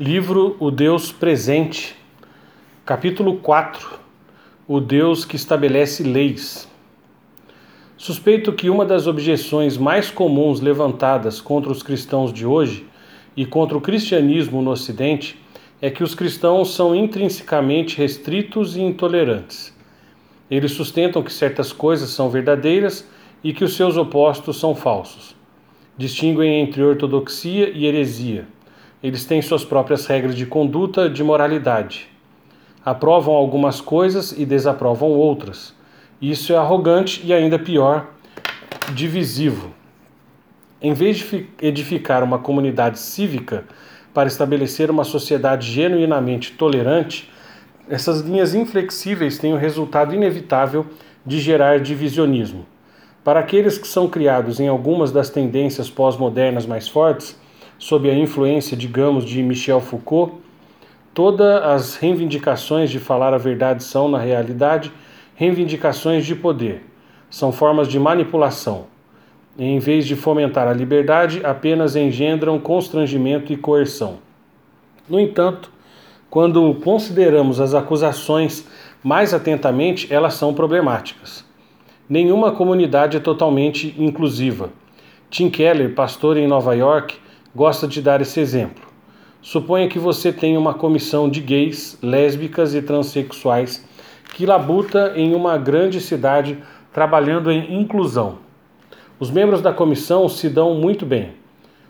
Livro O Deus Presente, capítulo 4 O Deus que estabelece leis. Suspeito que uma das objeções mais comuns levantadas contra os cristãos de hoje e contra o cristianismo no Ocidente é que os cristãos são intrinsecamente restritos e intolerantes. Eles sustentam que certas coisas são verdadeiras e que os seus opostos são falsos. Distinguem entre ortodoxia e heresia eles têm suas próprias regras de conduta, de moralidade. Aprovam algumas coisas e desaprovam outras. Isso é arrogante e ainda pior, divisivo. Em vez de edificar uma comunidade cívica para estabelecer uma sociedade genuinamente tolerante, essas linhas inflexíveis têm o resultado inevitável de gerar divisionismo. Para aqueles que são criados em algumas das tendências pós-modernas mais fortes, sob a influência, digamos, de Michel Foucault, todas as reivindicações de falar a verdade são, na realidade, reivindicações de poder. São formas de manipulação. Em vez de fomentar a liberdade, apenas engendram constrangimento e coerção. No entanto, quando consideramos as acusações mais atentamente, elas são problemáticas. Nenhuma comunidade é totalmente inclusiva. Tim Keller, pastor em Nova York, gosta de dar esse exemplo. Suponha que você tem uma comissão de gays, lésbicas e transexuais que labuta em uma grande cidade trabalhando em inclusão. Os membros da comissão se dão muito bem.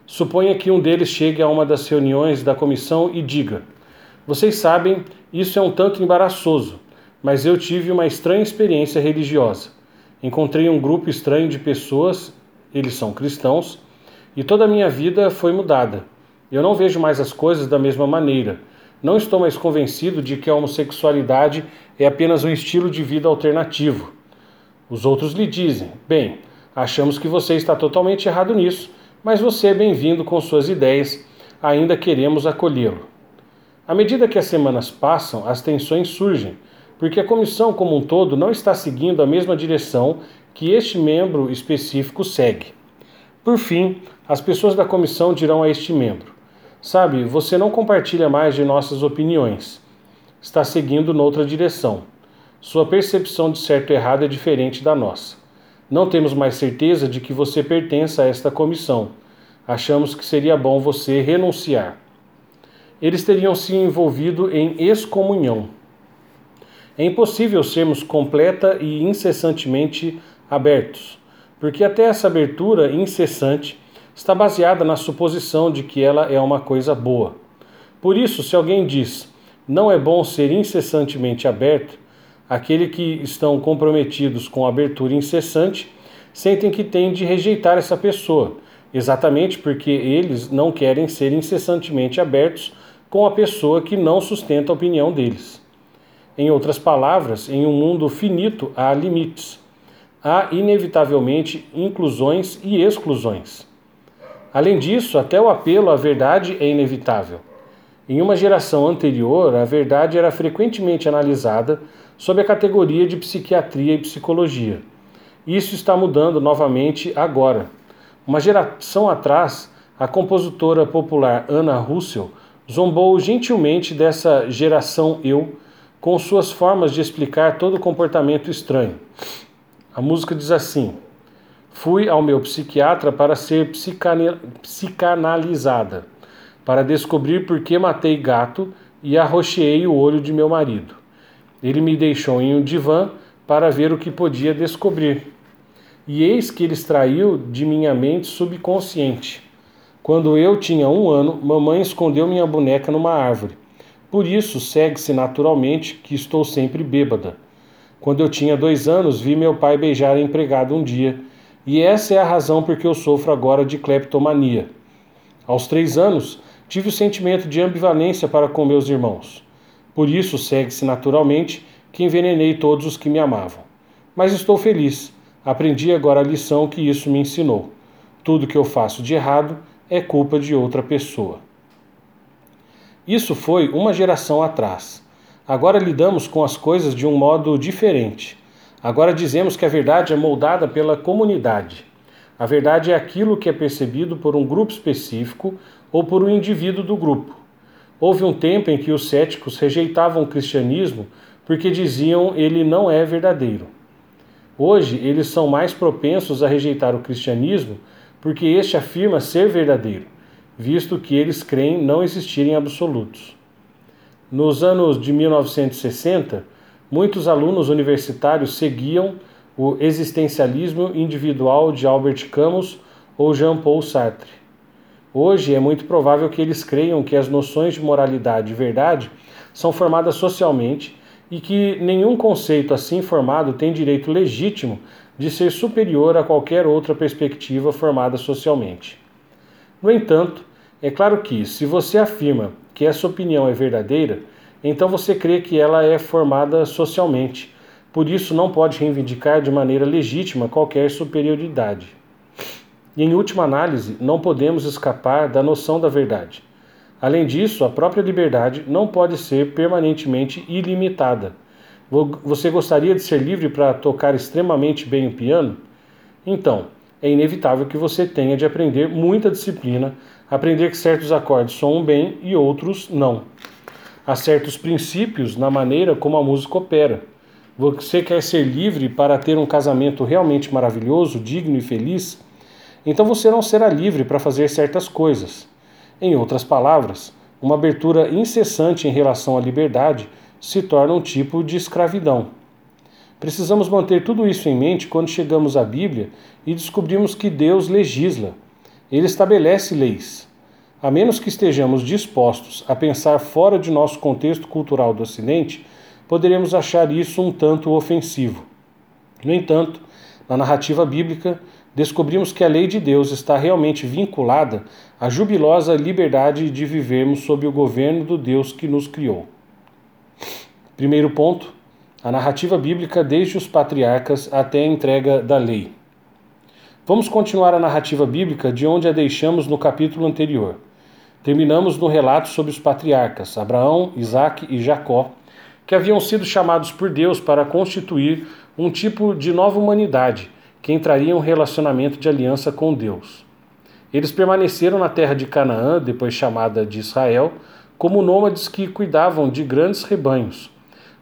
Suponha que um deles chegue a uma das reuniões da comissão e diga: Vocês sabem, isso é um tanto embaraçoso, mas eu tive uma estranha experiência religiosa. Encontrei um grupo estranho de pessoas, eles são cristãos, e toda a minha vida foi mudada. Eu não vejo mais as coisas da mesma maneira. Não estou mais convencido de que a homossexualidade é apenas um estilo de vida alternativo. Os outros lhe dizem: Bem, achamos que você está totalmente errado nisso, mas você é bem-vindo com suas ideias, ainda queremos acolhê-lo. À medida que as semanas passam, as tensões surgem, porque a comissão como um todo não está seguindo a mesma direção que este membro específico segue. Por fim, as pessoas da comissão dirão a este membro: Sabe, você não compartilha mais de nossas opiniões. Está seguindo noutra direção. Sua percepção de certo e errado é diferente da nossa. Não temos mais certeza de que você pertença a esta comissão. Achamos que seria bom você renunciar. Eles teriam se envolvido em excomunhão. É impossível sermos completa e incessantemente abertos porque até essa abertura incessante está baseada na suposição de que ela é uma coisa boa. Por isso, se alguém diz não é bom ser incessantemente aberto, aqueles que estão comprometidos com a abertura incessante sentem que têm de rejeitar essa pessoa, exatamente porque eles não querem ser incessantemente abertos com a pessoa que não sustenta a opinião deles. Em outras palavras, em um mundo finito há limites há inevitavelmente inclusões e exclusões. Além disso, até o apelo à verdade é inevitável. Em uma geração anterior, a verdade era frequentemente analisada sob a categoria de psiquiatria e psicologia. Isso está mudando novamente agora. Uma geração atrás, a compositora popular Anna Russell zombou gentilmente dessa geração eu com suas formas de explicar todo comportamento estranho. A música diz assim: Fui ao meu psiquiatra para ser psicanalizada, para descobrir por que matei gato e arrocheei o olho de meu marido. Ele me deixou em um divã para ver o que podia descobrir. E eis que ele extraiu de minha mente subconsciente. Quando eu tinha um ano, mamãe escondeu minha boneca numa árvore. Por isso segue-se naturalmente que estou sempre bêbada. Quando eu tinha dois anos, vi meu pai beijar a empregada um dia, e essa é a razão por que eu sofro agora de cleptomania. Aos três anos, tive o sentimento de ambivalência para com meus irmãos. Por isso, segue-se naturalmente que envenenei todos os que me amavam. Mas estou feliz. Aprendi agora a lição que isso me ensinou. Tudo que eu faço de errado é culpa de outra pessoa. Isso foi uma geração atrás. Agora lidamos com as coisas de um modo diferente. Agora dizemos que a verdade é moldada pela comunidade. A verdade é aquilo que é percebido por um grupo específico ou por um indivíduo do grupo. Houve um tempo em que os céticos rejeitavam o cristianismo porque diziam ele não é verdadeiro. Hoje, eles são mais propensos a rejeitar o cristianismo porque este afirma ser verdadeiro, visto que eles creem não existirem absolutos. Nos anos de 1960, muitos alunos universitários seguiam o existencialismo individual de Albert Camus ou Jean-Paul Sartre. Hoje é muito provável que eles creiam que as noções de moralidade e verdade são formadas socialmente e que nenhum conceito assim formado tem direito legítimo de ser superior a qualquer outra perspectiva formada socialmente. No entanto, é claro que, se você afirma que essa opinião é verdadeira, então você crê que ela é formada socialmente, por isso não pode reivindicar de maneira legítima qualquer superioridade. E em última análise, não podemos escapar da noção da verdade. Além disso, a própria liberdade não pode ser permanentemente ilimitada. Você gostaria de ser livre para tocar extremamente bem o piano? Então, é inevitável que você tenha de aprender muita disciplina, aprender que certos acordes soam bem e outros não. Há certos princípios na maneira como a música opera. Você quer ser livre para ter um casamento realmente maravilhoso, digno e feliz? então você não será livre para fazer certas coisas. Em outras palavras, uma abertura incessante em relação à liberdade se torna um tipo de escravidão. Precisamos manter tudo isso em mente quando chegamos à Bíblia e descobrimos que Deus legisla. Ele estabelece leis. A menos que estejamos dispostos a pensar fora de nosso contexto cultural do Ocidente, poderemos achar isso um tanto ofensivo. No entanto, na narrativa bíblica, descobrimos que a lei de Deus está realmente vinculada à jubilosa liberdade de vivermos sob o governo do Deus que nos criou. Primeiro ponto: a narrativa bíblica desde os patriarcas até a entrega da lei. Vamos continuar a narrativa bíblica de onde a deixamos no capítulo anterior. Terminamos no relato sobre os patriarcas, Abraão, Isaque e Jacó, que haviam sido chamados por Deus para constituir um tipo de nova humanidade que entraria em um relacionamento de aliança com Deus. Eles permaneceram na terra de Canaã, depois chamada de Israel, como nômades que cuidavam de grandes rebanhos,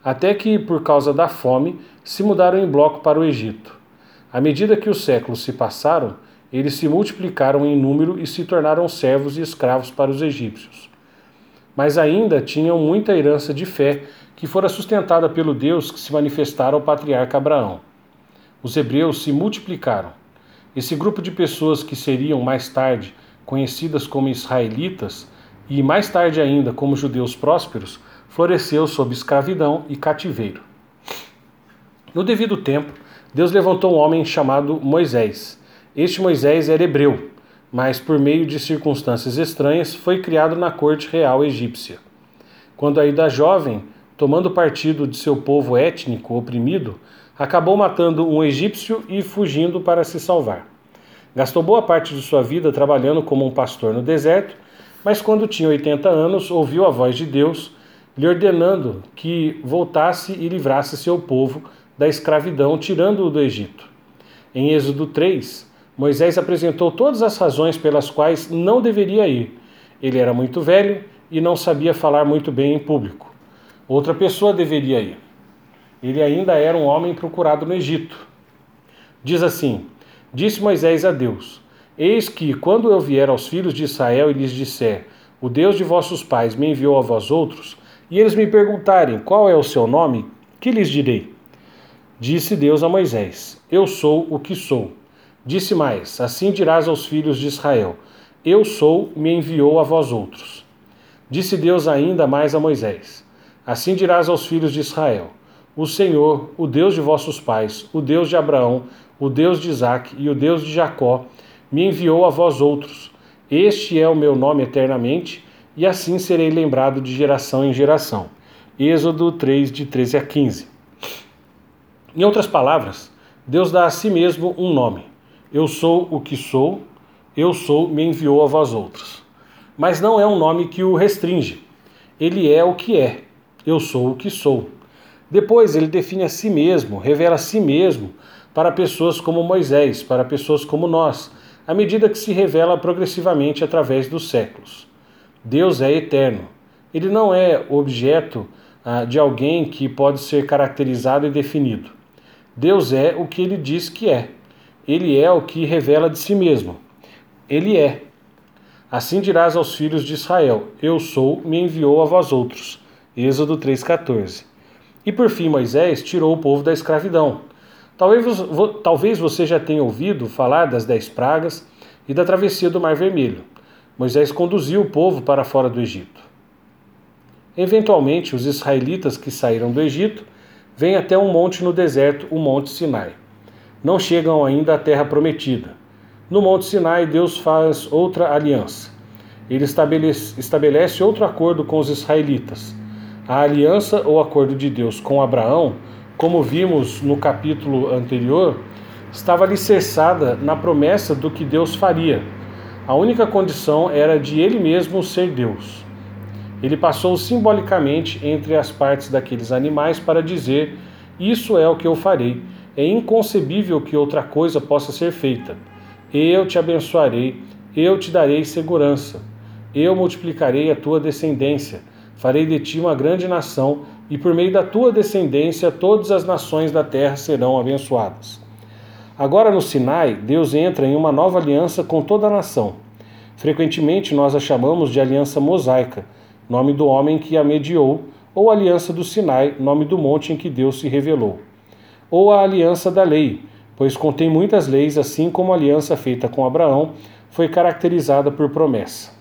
até que, por causa da fome, se mudaram em bloco para o Egito. À medida que os séculos se passaram, eles se multiplicaram em número e se tornaram servos e escravos para os egípcios. Mas ainda tinham muita herança de fé que fora sustentada pelo Deus que se manifestara ao patriarca Abraão os hebreus se multiplicaram. Esse grupo de pessoas que seriam mais tarde conhecidas como israelitas e mais tarde ainda como judeus prósperos, floresceu sob escravidão e cativeiro. No devido tempo, Deus levantou um homem chamado Moisés. Este Moisés era hebreu, mas por meio de circunstâncias estranhas foi criado na corte real egípcia. Quando ainda jovem, tomando partido de seu povo étnico oprimido, acabou matando um egípcio e fugindo para se salvar. Gastou boa parte de sua vida trabalhando como um pastor no deserto, mas quando tinha 80 anos, ouviu a voz de Deus lhe ordenando que voltasse e livrasse seu povo da escravidão, tirando-o do Egito. Em Êxodo 3, Moisés apresentou todas as razões pelas quais não deveria ir. Ele era muito velho e não sabia falar muito bem em público. Outra pessoa deveria ir ele ainda era um homem procurado no Egito. Diz assim: Disse Moisés a Deus: Eis que, quando eu vier aos filhos de Israel e lhes disser: O Deus de vossos pais me enviou a vós outros, e eles me perguntarem qual é o seu nome, que lhes direi? Disse Deus a Moisés: Eu sou o que sou. Disse mais: Assim dirás aos filhos de Israel: Eu sou, me enviou a vós outros. Disse Deus ainda mais a Moisés: Assim dirás aos filhos de Israel: o Senhor, o Deus de vossos pais, o Deus de Abraão, o Deus de Isaque e o Deus de Jacó, me enviou a vós outros. Este é o meu nome eternamente, e assim serei lembrado de geração em geração. Êxodo 3, de 13 a 15. Em outras palavras, Deus dá a si mesmo um nome. Eu sou o que sou, eu sou, me enviou a vós outros. Mas não é um nome que o restringe. Ele é o que é. Eu sou o que sou. Depois ele define a si mesmo, revela a si mesmo para pessoas como Moisés, para pessoas como nós, à medida que se revela progressivamente através dos séculos. Deus é eterno. Ele não é objeto ah, de alguém que pode ser caracterizado e definido. Deus é o que ele diz que é. Ele é o que revela de si mesmo. Ele é. Assim dirás aos filhos de Israel: Eu sou, me enviou a vós outros. Êxodo 3,14. E por fim, Moisés tirou o povo da escravidão. Talvez, talvez você já tenha ouvido falar das dez pragas e da travessia do Mar Vermelho. Moisés conduziu o povo para fora do Egito. Eventualmente, os israelitas que saíram do Egito vêm até um monte no deserto, o Monte Sinai. Não chegam ainda à terra prometida. No Monte Sinai, Deus faz outra aliança. Ele estabelece, estabelece outro acordo com os israelitas. A aliança ou acordo de Deus com Abraão, como vimos no capítulo anterior, estava alicerçada na promessa do que Deus faria. A única condição era de ele mesmo ser Deus. Ele passou simbolicamente entre as partes daqueles animais para dizer: Isso é o que eu farei. É inconcebível que outra coisa possa ser feita. Eu te abençoarei, eu te darei segurança. Eu multiplicarei a tua descendência, farei de ti uma grande nação, e por meio da tua descendência todas as nações da terra serão abençoadas. Agora no Sinai, Deus entra em uma nova aliança com toda a nação. Frequentemente nós a chamamos de aliança mosaica, nome do homem que a mediou, ou aliança do Sinai, nome do monte em que Deus se revelou. Ou a aliança da lei, pois contém muitas leis, assim como a aliança feita com Abraão foi caracterizada por promessa.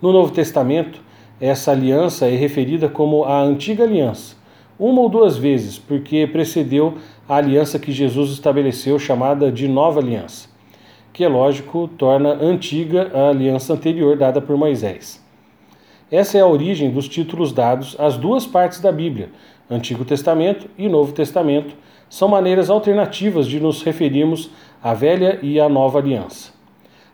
No Novo Testamento, essa aliança é referida como a antiga aliança, uma ou duas vezes, porque precedeu a aliança que Jesus estabeleceu, chamada de nova aliança, que é lógico torna antiga a aliança anterior dada por Moisés. Essa é a origem dos títulos dados às duas partes da Bíblia, Antigo Testamento e Novo Testamento, são maneiras alternativas de nos referirmos à velha e à nova aliança.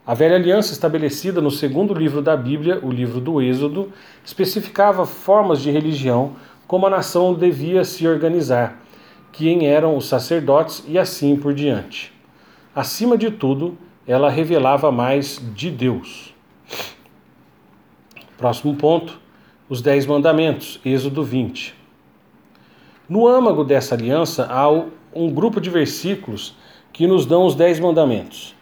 A velha aliança, estabelecida no segundo livro da Bíblia, o livro do Êxodo, especificava formas de religião como a nação devia se organizar, quem eram os sacerdotes e assim por diante. Acima de tudo, ela revelava mais de Deus. Próximo ponto: os Dez Mandamentos, Êxodo 20. No âmago dessa aliança há um grupo de versículos que nos dão os Dez Mandamentos.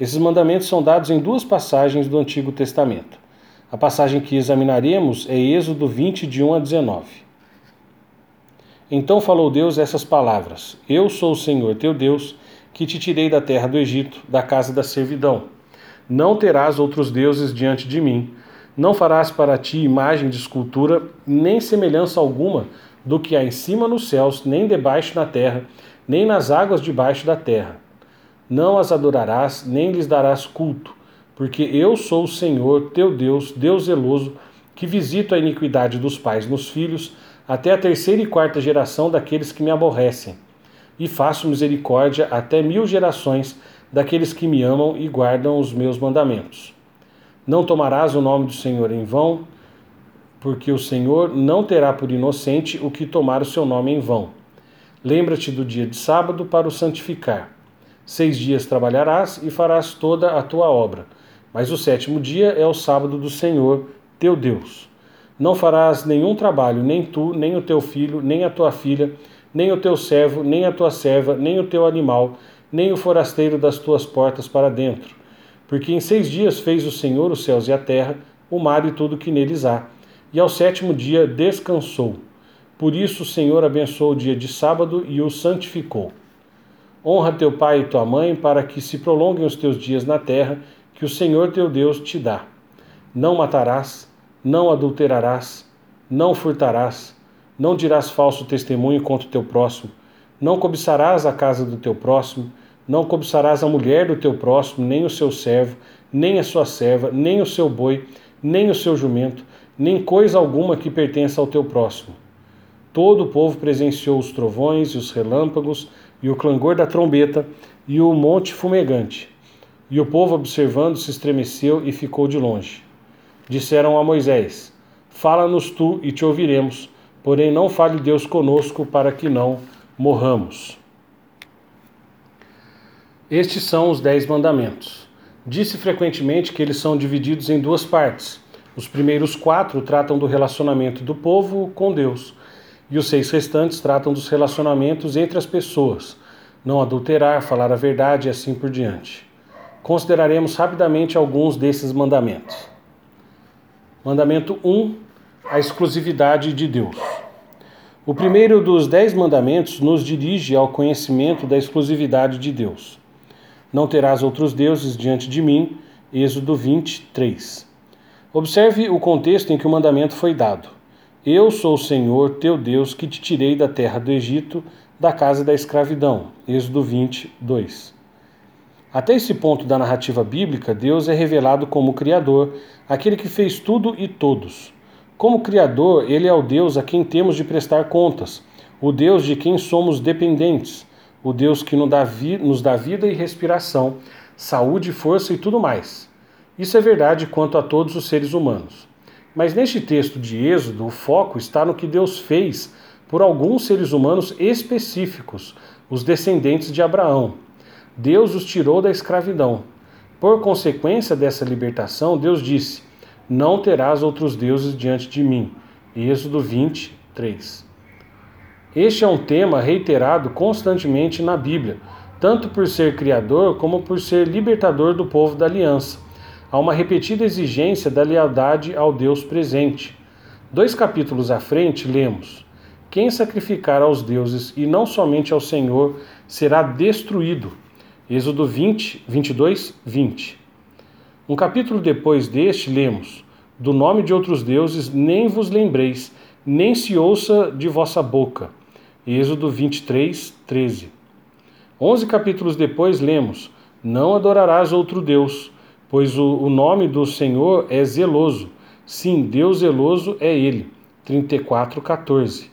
Esses mandamentos são dados em duas passagens do Antigo Testamento. A passagem que examinaremos é Êxodo 20, de 1 a 19. Então falou Deus essas palavras: Eu sou o Senhor teu Deus, que te tirei da terra do Egito, da casa da servidão. Não terás outros deuses diante de mim. Não farás para ti imagem de escultura, nem semelhança alguma do que há em cima nos céus, nem debaixo na terra, nem nas águas debaixo da terra. Não as adorarás, nem lhes darás culto, porque eu sou o Senhor, teu Deus, Deus zeloso, que visito a iniquidade dos pais nos filhos, até a terceira e quarta geração daqueles que me aborrecem, e faço misericórdia até mil gerações daqueles que me amam e guardam os meus mandamentos. Não tomarás o nome do Senhor em vão, porque o Senhor não terá por inocente o que tomar o seu nome em vão. Lembra-te do dia de sábado para o santificar. Seis dias trabalharás e farás toda a tua obra, mas o sétimo dia é o sábado do Senhor, teu Deus. Não farás nenhum trabalho, nem tu, nem o teu filho, nem a tua filha, nem o teu servo, nem a tua serva, nem o teu animal, nem o forasteiro das tuas portas para dentro porque em seis dias fez o Senhor os céus e a terra, o mar e tudo que neles há, e ao sétimo dia descansou. Por isso o Senhor abençoou o dia de sábado e o santificou. Honra teu pai e tua mãe, para que se prolonguem os teus dias na terra, que o Senhor teu Deus te dá. Não matarás, não adulterarás, não furtarás, não dirás falso testemunho contra o teu próximo, não cobiçarás a casa do teu próximo, não cobiçarás a mulher do teu próximo, nem o seu servo, nem a sua serva, nem o seu boi, nem o seu jumento, nem coisa alguma que pertença ao teu próximo. Todo o povo presenciou os trovões e os relâmpagos, e o clangor da trombeta, e o monte fumegante. E o povo, observando, se estremeceu e ficou de longe. Disseram a Moisés: Fala-nos tu e te ouviremos, porém não fale Deus conosco para que não morramos. Estes são os Dez Mandamentos. Disse frequentemente que eles são divididos em duas partes. Os primeiros quatro tratam do relacionamento do povo com Deus, e os seis restantes tratam dos relacionamentos entre as pessoas, não adulterar, falar a verdade e assim por diante. Consideraremos rapidamente alguns desses mandamentos. Mandamento 1: a exclusividade de Deus. O primeiro dos dez mandamentos nos dirige ao conhecimento da exclusividade de Deus. Não terás outros deuses diante de mim. Êxodo 23. Observe o contexto em que o mandamento foi dado. Eu sou o Senhor, teu Deus, que te tirei da terra do Egito, da casa da escravidão. Êxodo 22. Até esse ponto da narrativa bíblica, Deus é revelado como Criador, aquele que fez tudo e todos. Como Criador, Ele é o Deus a quem temos de prestar contas, o Deus de quem somos dependentes, o Deus que nos dá, vida e respiração, saúde, força e tudo mais. Isso é verdade quanto a todos os seres humanos. Mas neste texto de Êxodo, o foco está no que Deus fez por alguns seres humanos específicos, os descendentes de Abraão. Deus os tirou da escravidão. Por consequência dessa libertação, Deus disse: Não terás outros deuses diante de mim. Êxodo 23. Este é um tema reiterado constantemente na Bíblia, tanto por ser criador como por ser libertador do povo da aliança há uma repetida exigência da lealdade ao Deus presente. Dois capítulos à frente, lemos: Quem sacrificar aos deuses e não somente ao Senhor será destruído. Êxodo 20, 22, 20. Um capítulo depois deste, lemos: Do nome de outros deuses nem vos lembreis, nem se ouça de vossa boca. Êxodo 23, 13. Onze capítulos depois, lemos: Não adorarás outro Deus pois o, o nome do Senhor é zeloso. Sim, Deus zeloso é Ele. 34, 14.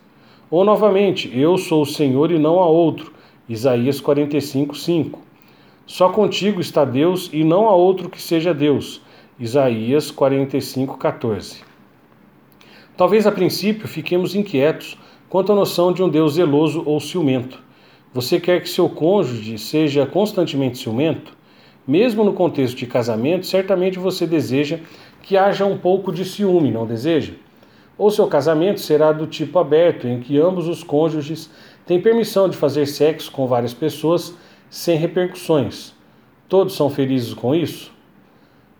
Ou novamente, eu sou o Senhor e não há outro. Isaías 45, 5. Só contigo está Deus e não há outro que seja Deus. Isaías 45, 14. Talvez a princípio fiquemos inquietos quanto à noção de um Deus zeloso ou ciumento. Você quer que seu cônjuge seja constantemente ciumento? Mesmo no contexto de casamento, certamente você deseja que haja um pouco de ciúme, não deseja? Ou seu casamento será do tipo aberto, em que ambos os cônjuges têm permissão de fazer sexo com várias pessoas sem repercussões. Todos são felizes com isso?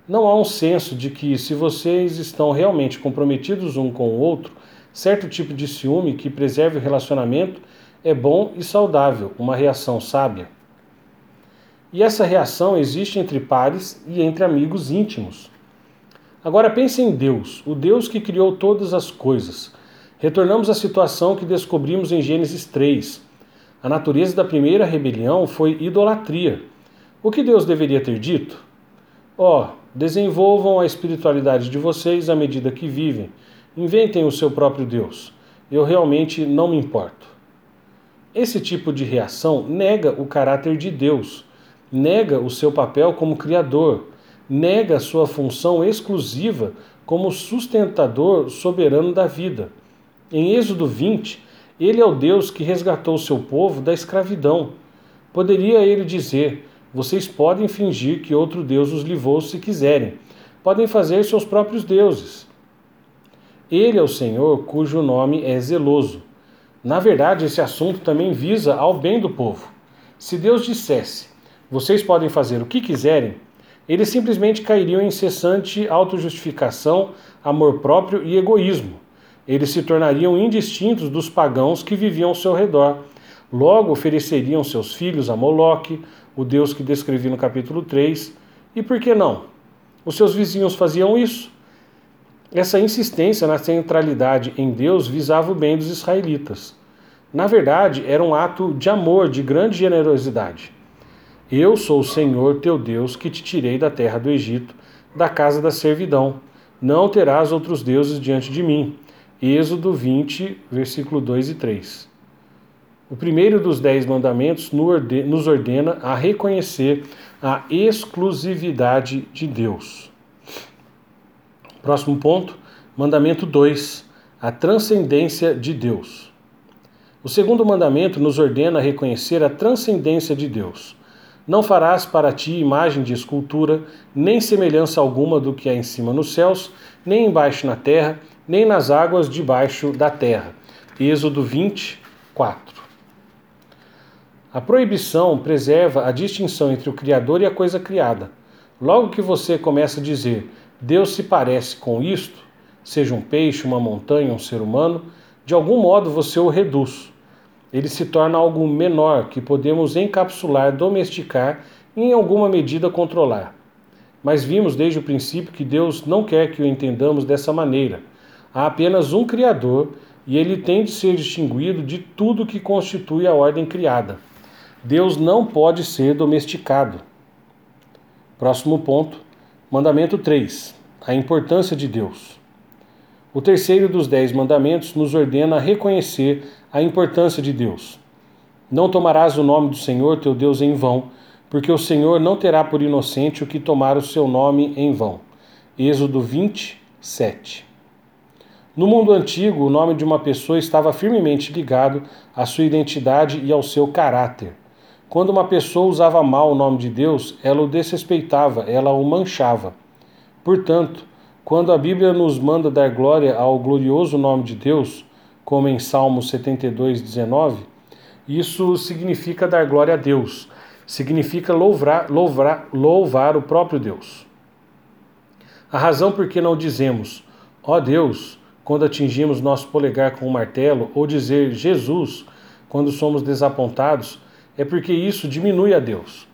Não há um senso de que, se vocês estão realmente comprometidos um com o outro, certo tipo de ciúme que preserve o relacionamento é bom e saudável, uma reação sábia. E essa reação existe entre pares e entre amigos íntimos. Agora pense em Deus, o Deus que criou todas as coisas. Retornamos à situação que descobrimos em Gênesis 3. A natureza da primeira rebelião foi idolatria. O que Deus deveria ter dito? Ó, oh, desenvolvam a espiritualidade de vocês à medida que vivem. Inventem o seu próprio Deus. Eu realmente não me importo. Esse tipo de reação nega o caráter de Deus nega o seu papel como criador, nega sua função exclusiva como sustentador soberano da vida. Em Êxodo 20, ele é o Deus que resgatou seu povo da escravidão. Poderia ele dizer: Vocês podem fingir que outro Deus os livrou se quiserem, podem fazer seus próprios deuses. Ele é o Senhor cujo nome é zeloso. Na verdade, esse assunto também visa ao bem do povo. Se Deus dissesse: vocês podem fazer o que quiserem, eles simplesmente cairiam em incessante autojustificação, amor próprio e egoísmo. Eles se tornariam indistintos dos pagãos que viviam ao seu redor. Logo ofereceriam seus filhos a Moloque, o deus que descrevi no capítulo 3. E por que não? Os seus vizinhos faziam isso. Essa insistência na centralidade em Deus visava o bem dos israelitas. Na verdade, era um ato de amor, de grande generosidade. Eu sou o Senhor teu Deus que te tirei da terra do Egito, da casa da servidão. Não terás outros deuses diante de mim. Êxodo 20, versículo 2 e 3. O primeiro dos dez mandamentos nos ordena a reconhecer a exclusividade de Deus. Próximo ponto, mandamento 2, a transcendência de Deus. O segundo mandamento nos ordena reconhecer a transcendência de Deus. Não farás para ti imagem de escultura, nem semelhança alguma do que há em cima nos céus, nem embaixo na terra, nem nas águas debaixo da terra. Êxodo 24. A proibição preserva a distinção entre o Criador e a coisa criada. Logo que você começa a dizer Deus se parece com isto, seja um peixe, uma montanha, um ser humano, de algum modo você o reduz ele se torna algo menor que podemos encapsular, domesticar e em alguma medida controlar. Mas vimos desde o princípio que Deus não quer que o entendamos dessa maneira. Há apenas um Criador e ele tem de ser distinguido de tudo que constitui a ordem criada. Deus não pode ser domesticado. Próximo ponto, mandamento 3: a importância de Deus. O terceiro dos dez mandamentos nos ordena a reconhecer a importância de Deus. Não tomarás o nome do Senhor teu Deus em vão, porque o Senhor não terá por inocente o que tomar o seu nome em vão. Êxodo 27. No mundo antigo, o nome de uma pessoa estava firmemente ligado à sua identidade e ao seu caráter. Quando uma pessoa usava mal o nome de Deus, ela o desrespeitava, ela o manchava. Portanto, quando a Bíblia nos manda dar glória ao glorioso nome de Deus, como em Salmo 72, 19, isso significa dar glória a Deus, significa louvar, louvar, louvar o próprio Deus. A razão por que não dizemos, ó oh Deus, quando atingimos nosso polegar com um martelo, ou dizer Jesus quando somos desapontados, é porque isso diminui a Deus.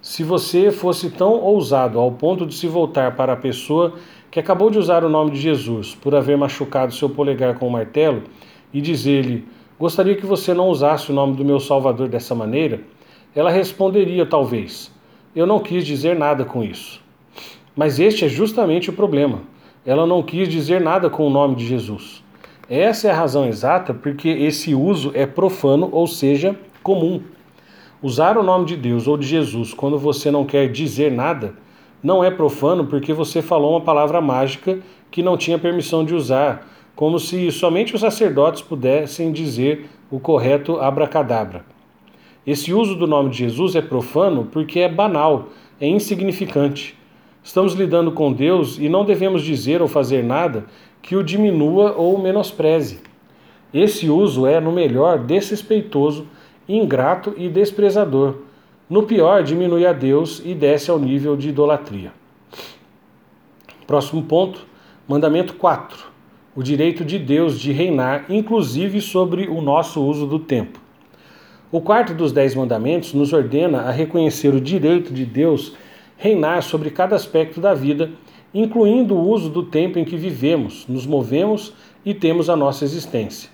Se você fosse tão ousado ao ponto de se voltar para a pessoa que acabou de usar o nome de Jesus por haver machucado seu polegar com o um martelo, e dizer-lhe: Gostaria que você não usasse o nome do meu Salvador dessa maneira, ela responderia, talvez: Eu não quis dizer nada com isso. Mas este é justamente o problema. Ela não quis dizer nada com o nome de Jesus. Essa é a razão exata porque esse uso é profano, ou seja, comum. Usar o nome de Deus ou de Jesus quando você não quer dizer nada não é profano porque você falou uma palavra mágica que não tinha permissão de usar como se somente os sacerdotes pudessem dizer o correto abracadabra. Esse uso do nome de Jesus é profano porque é banal, é insignificante. Estamos lidando com Deus e não devemos dizer ou fazer nada que o diminua ou menospreze. Esse uso é, no melhor, desrespeitoso, ingrato e desprezador. No pior, diminui a Deus e desce ao nível de idolatria. Próximo ponto, mandamento 4 o direito de Deus de reinar, inclusive sobre o nosso uso do tempo. O quarto dos Dez Mandamentos nos ordena a reconhecer o direito de Deus reinar sobre cada aspecto da vida, incluindo o uso do tempo em que vivemos, nos movemos e temos a nossa existência.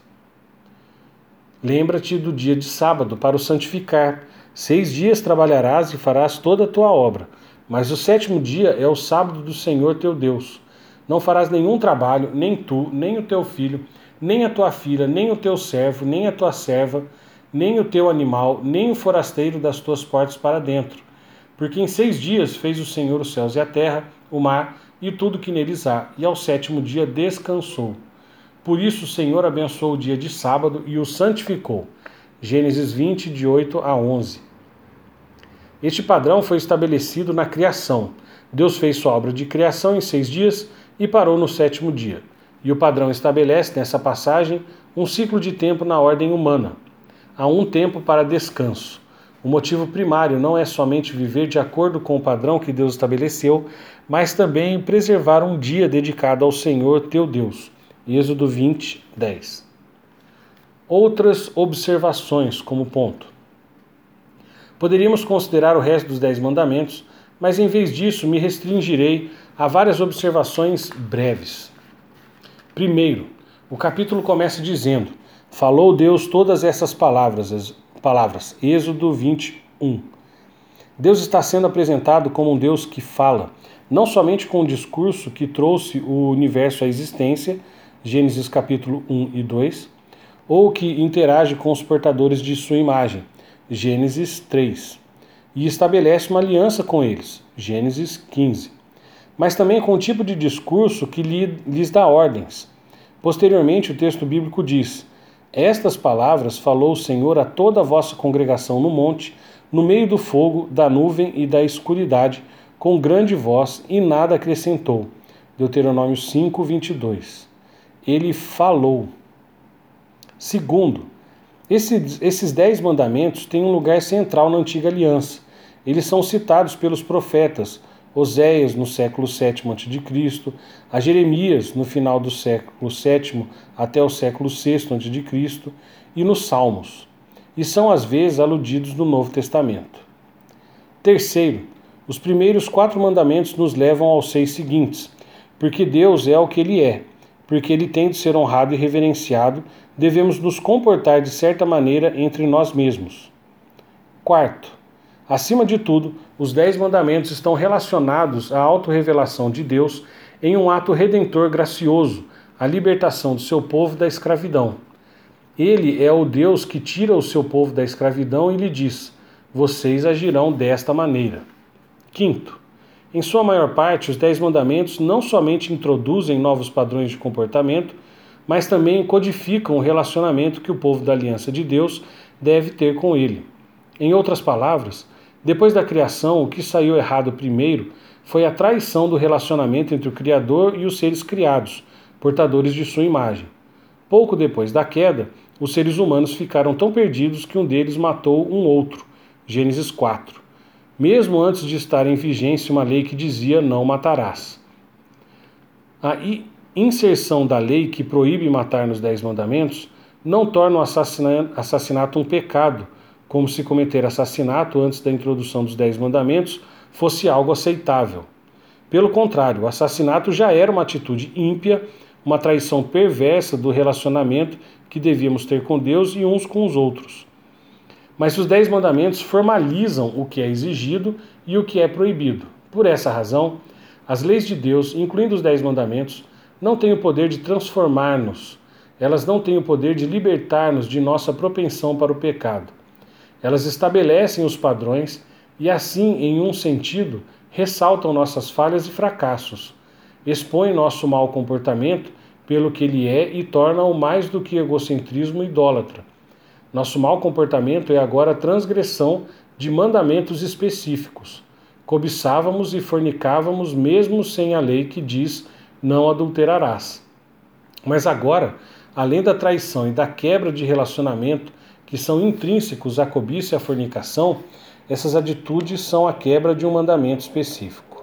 Lembra-te do dia de sábado para o santificar. Seis dias trabalharás e farás toda a tua obra, mas o sétimo dia é o sábado do Senhor teu Deus. Não farás nenhum trabalho, nem tu, nem o teu filho, nem a tua filha, nem o teu servo, nem a tua serva, nem o teu animal, nem o forasteiro das tuas portas para dentro. Porque em seis dias fez o Senhor os céus e a terra, o mar e tudo que neles há, e ao sétimo dia descansou. Por isso o Senhor abençoou o dia de sábado e o santificou. Gênesis 20, de 8 a 11. Este padrão foi estabelecido na criação. Deus fez sua obra de criação em seis dias e parou no sétimo dia. E o padrão estabelece nessa passagem um ciclo de tempo na ordem humana. Há um tempo para descanso. O motivo primário não é somente viver de acordo com o padrão que Deus estabeleceu, mas também preservar um dia dedicado ao Senhor teu Deus. Êxodo 20, 10. Outras observações como ponto. Poderíamos considerar o resto dos Dez Mandamentos, mas em vez disso me restringirei há várias observações breves. Primeiro, o capítulo começa dizendo: Falou Deus todas essas palavras, palavras. Êxodo 21. Deus está sendo apresentado como um Deus que fala, não somente com o discurso que trouxe o universo à existência, Gênesis capítulo 1 e 2, ou que interage com os portadores de sua imagem, Gênesis 3, e estabelece uma aliança com eles, Gênesis 15 mas também com o tipo de discurso que lhes dá ordens. Posteriormente, o texto bíblico diz: Estas palavras falou o Senhor a toda a vossa congregação no monte, no meio do fogo, da nuvem e da escuridade, com grande voz, e nada acrescentou. Deuteronômio 5, 22. Ele falou. Segundo, esses, esses dez mandamentos têm um lugar central na antiga aliança. Eles são citados pelos profetas Oséias no século VII a.C., a Jeremias no final do século VII até o século VI a.C. e nos Salmos, e são às vezes aludidos no Novo Testamento. Terceiro, os primeiros quatro mandamentos nos levam aos seis seguintes, porque Deus é o que Ele é, porque Ele tem de ser honrado e reverenciado, devemos nos comportar de certa maneira entre nós mesmos. Quarto, Acima de tudo, os Dez Mandamentos estão relacionados à autorrevelação de Deus em um ato redentor gracioso, a libertação do seu povo da escravidão. Ele é o Deus que tira o seu povo da escravidão e lhe diz: Vocês agirão desta maneira. Quinto, em sua maior parte, os Dez Mandamentos não somente introduzem novos padrões de comportamento, mas também codificam o relacionamento que o povo da aliança de Deus deve ter com ele. Em outras palavras, depois da criação, o que saiu errado primeiro foi a traição do relacionamento entre o Criador e os seres criados, portadores de sua imagem. Pouco depois da queda, os seres humanos ficaram tão perdidos que um deles matou um outro. Gênesis 4. Mesmo antes de estar em vigência uma lei que dizia não matarás. A inserção da lei que proíbe matar nos Dez Mandamentos não torna o assassinato um pecado como se cometer assassinato antes da introdução dos Dez Mandamentos fosse algo aceitável. Pelo contrário, o assassinato já era uma atitude ímpia, uma traição perversa do relacionamento que devíamos ter com Deus e uns com os outros. Mas os Dez Mandamentos formalizam o que é exigido e o que é proibido. Por essa razão, as leis de Deus, incluindo os Dez Mandamentos, não têm o poder de transformar-nos, elas não têm o poder de libertar-nos de nossa propensão para o pecado. Elas estabelecem os padrões e, assim, em um sentido, ressaltam nossas falhas e fracassos, expõem nosso mau comportamento pelo que ele é e tornam-o mais do que egocentrismo idólatra. Nosso mau comportamento é agora transgressão de mandamentos específicos. Cobiçávamos e fornicávamos mesmo sem a lei que diz não adulterarás. Mas agora, além da traição e da quebra de relacionamento que são intrínsecos à cobiça e à fornicação, essas atitudes são a quebra de um mandamento específico.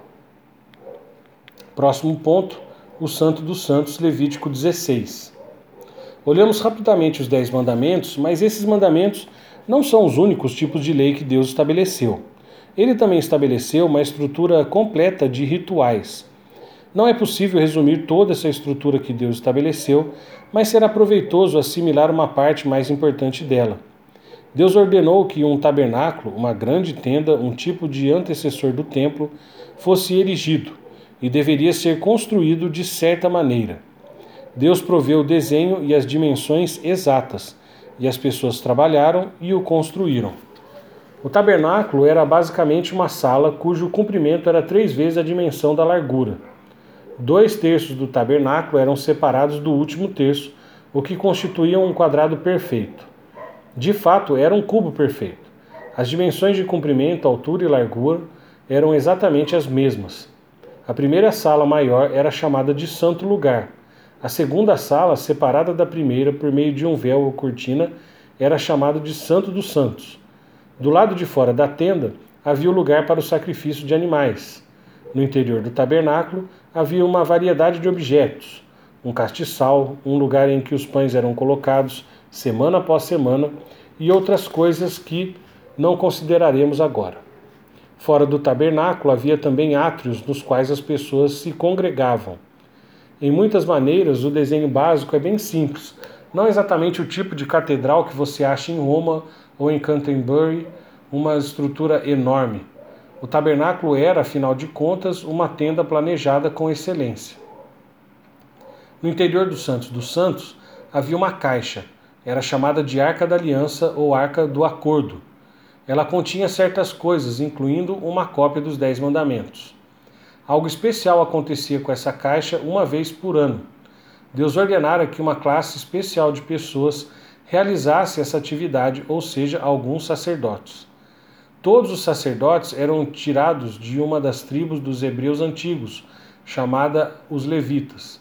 Próximo ponto, o Santo dos Santos, Levítico 16. Olhamos rapidamente os dez mandamentos, mas esses mandamentos não são os únicos tipos de lei que Deus estabeleceu. Ele também estabeleceu uma estrutura completa de rituais. Não é possível resumir toda essa estrutura que Deus estabeleceu, mas será proveitoso assimilar uma parte mais importante dela. Deus ordenou que um tabernáculo, uma grande tenda, um tipo de antecessor do templo, fosse erigido e deveria ser construído de certa maneira. Deus proveu o desenho e as dimensões exatas, e as pessoas trabalharam e o construíram. O tabernáculo era basicamente uma sala cujo comprimento era três vezes a dimensão da largura. Dois terços do tabernáculo eram separados do último terço, o que constituía um quadrado perfeito. De fato, era um cubo perfeito. As dimensões de comprimento, altura e largura eram exatamente as mesmas. A primeira sala maior era chamada de Santo Lugar. A segunda sala, separada da primeira por meio de um véu ou cortina, era chamada de Santo dos Santos. Do lado de fora da tenda havia o lugar para o sacrifício de animais. No interior do tabernáculo havia uma variedade de objetos: um castiçal, um lugar em que os pães eram colocados semana após semana e outras coisas que não consideraremos agora. Fora do tabernáculo havia também átrios nos quais as pessoas se congregavam. Em muitas maneiras, o desenho básico é bem simples, não exatamente o tipo de catedral que você acha em Roma ou em Canterbury, uma estrutura enorme. O tabernáculo era, afinal de contas, uma tenda planejada com excelência. No interior dos Santos dos Santos havia uma caixa, era chamada de Arca da Aliança ou Arca do Acordo. Ela continha certas coisas, incluindo uma cópia dos Dez Mandamentos. Algo especial acontecia com essa caixa uma vez por ano. Deus ordenara que uma classe especial de pessoas realizasse essa atividade, ou seja, alguns sacerdotes. Todos os sacerdotes eram tirados de uma das tribos dos hebreus antigos, chamada os levitas.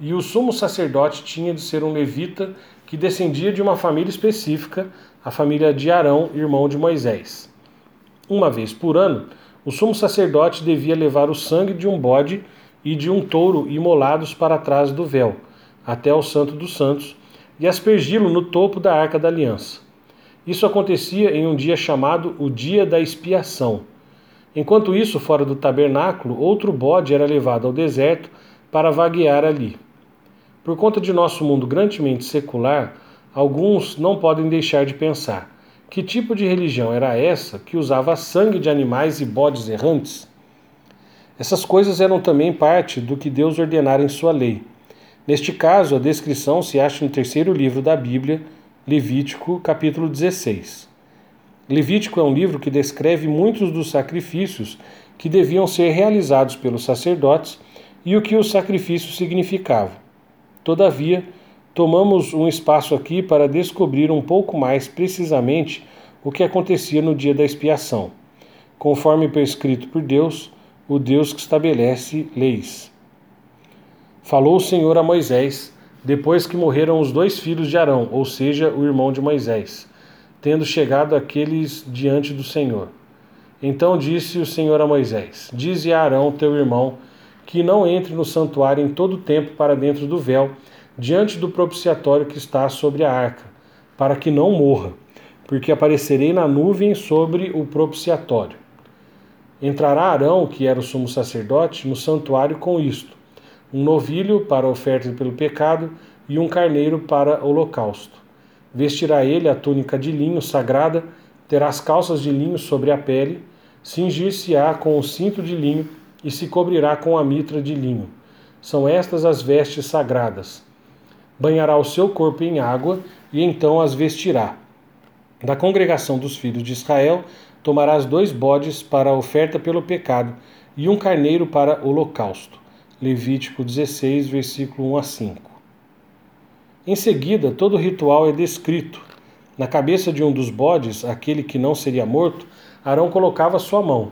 E o sumo sacerdote tinha de ser um levita que descendia de uma família específica, a família de Arão, irmão de Moisés. Uma vez por ano, o sumo sacerdote devia levar o sangue de um bode e de um touro imolados para trás do véu, até o Santo dos Santos, e aspergi-lo no topo da arca da aliança. Isso acontecia em um dia chamado o Dia da Expiação. Enquanto isso, fora do tabernáculo, outro bode era levado ao deserto para vaguear ali. Por conta de nosso mundo grandemente secular, alguns não podem deixar de pensar: que tipo de religião era essa que usava sangue de animais e bodes errantes? Essas coisas eram também parte do que Deus ordenara em sua lei. Neste caso, a descrição se acha no terceiro livro da Bíblia, Levítico, capítulo 16. Levítico é um livro que descreve muitos dos sacrifícios que deviam ser realizados pelos sacerdotes e o que os sacrifícios significavam. Todavia, tomamos um espaço aqui para descobrir um pouco mais precisamente o que acontecia no dia da expiação, conforme prescrito por Deus, o Deus que estabelece leis. Falou o Senhor a Moisés, depois que morreram os dois filhos de Arão, ou seja, o irmão de Moisés, tendo chegado aqueles diante do Senhor. Então disse o Senhor a Moisés: Dize a Arão, teu irmão, que não entre no santuário em todo o tempo para dentro do véu, diante do propiciatório que está sobre a arca, para que não morra, porque aparecerei na nuvem sobre o propiciatório. Entrará Arão, que era o sumo sacerdote, no santuário com isto: um novilho para oferta pelo pecado e um carneiro para holocausto. Vestirá ele a túnica de linho sagrada, terá as calças de linho sobre a pele, cingir-se-á com o cinto de linho e se cobrirá com a mitra de linho. São estas as vestes sagradas. Banhará o seu corpo em água e então as vestirá. Da congregação dos filhos de Israel tomarás dois bodes para a oferta pelo pecado e um carneiro para holocausto. Levítico 16, versículo 1 a 5. Em seguida, todo o ritual é descrito. Na cabeça de um dos bodes, aquele que não seria morto, Arão colocava sua mão.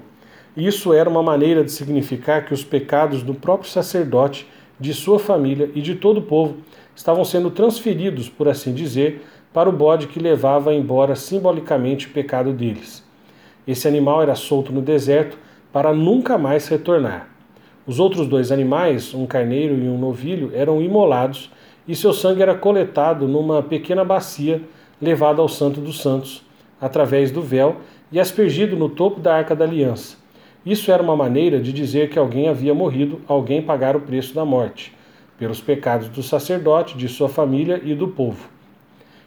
Isso era uma maneira de significar que os pecados do próprio sacerdote, de sua família e de todo o povo estavam sendo transferidos, por assim dizer, para o bode que levava embora simbolicamente o pecado deles. Esse animal era solto no deserto para nunca mais retornar. Os outros dois animais, um carneiro e um novilho, eram imolados e seu sangue era coletado numa pequena bacia levada ao Santo dos Santos, através do véu, e aspergido no topo da arca da aliança isso era uma maneira de dizer que alguém havia morrido, alguém pagara o preço da morte, pelos pecados do sacerdote, de sua família e do povo.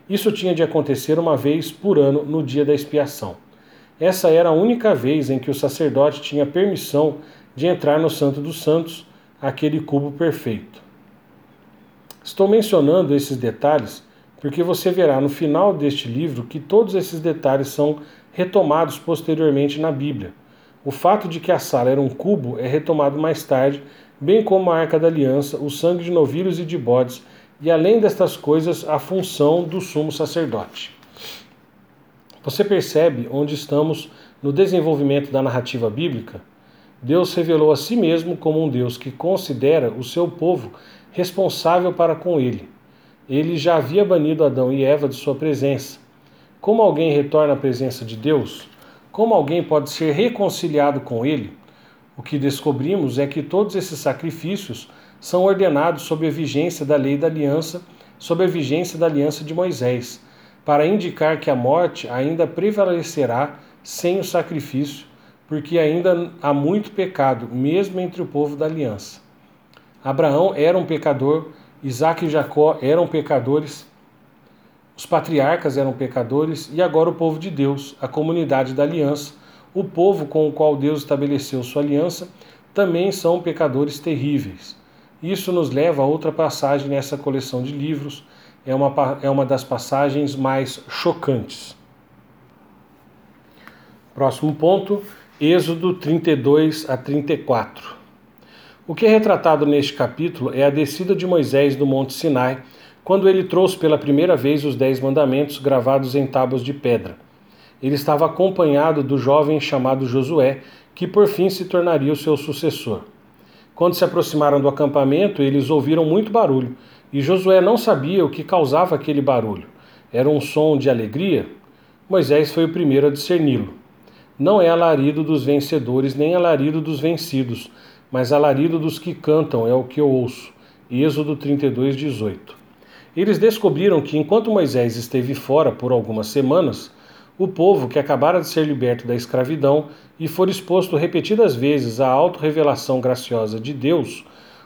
Isso tinha de acontecer uma vez por ano no dia da expiação. Essa era a única vez em que o sacerdote tinha permissão de entrar no Santo dos Santos, aquele cubo perfeito. Estou mencionando esses detalhes porque você verá no final deste livro que todos esses detalhes são retomados posteriormente na Bíblia o fato de que a sala era um cubo é retomado mais tarde, bem como a Arca da Aliança, o sangue de novilhos e de bodes, e além destas coisas, a função do sumo sacerdote. Você percebe onde estamos no desenvolvimento da narrativa bíblica? Deus revelou a si mesmo como um Deus que considera o seu povo responsável para com ele. Ele já havia banido Adão e Eva de sua presença. Como alguém retorna à presença de Deus? Como alguém pode ser reconciliado com ele? O que descobrimos é que todos esses sacrifícios são ordenados sob a vigência da lei da aliança, sob a vigência da aliança de Moisés, para indicar que a morte ainda prevalecerá sem o sacrifício, porque ainda há muito pecado, mesmo entre o povo da aliança. Abraão era um pecador, Isaac e Jacó eram pecadores, os patriarcas eram pecadores e agora o povo de Deus, a comunidade da aliança, o povo com o qual Deus estabeleceu sua aliança, também são pecadores terríveis. Isso nos leva a outra passagem nessa coleção de livros, é uma, é uma das passagens mais chocantes. Próximo ponto, Êxodo 32 a 34. O que é retratado neste capítulo é a descida de Moisés do Monte Sinai quando ele trouxe pela primeira vez os Dez Mandamentos gravados em tábuas de pedra. Ele estava acompanhado do jovem chamado Josué, que por fim se tornaria o seu sucessor. Quando se aproximaram do acampamento, eles ouviram muito barulho, e Josué não sabia o que causava aquele barulho. Era um som de alegria? Moisés foi o primeiro a discerni-lo. Não é alarido dos vencedores, nem alarido dos vencidos, mas alarido dos que cantam, é o que eu ouço. Êxodo 32, 18. Eles descobriram que enquanto Moisés esteve fora por algumas semanas, o povo que acabara de ser liberto da escravidão e for exposto repetidas vezes à auto-revelação graciosa de Deus,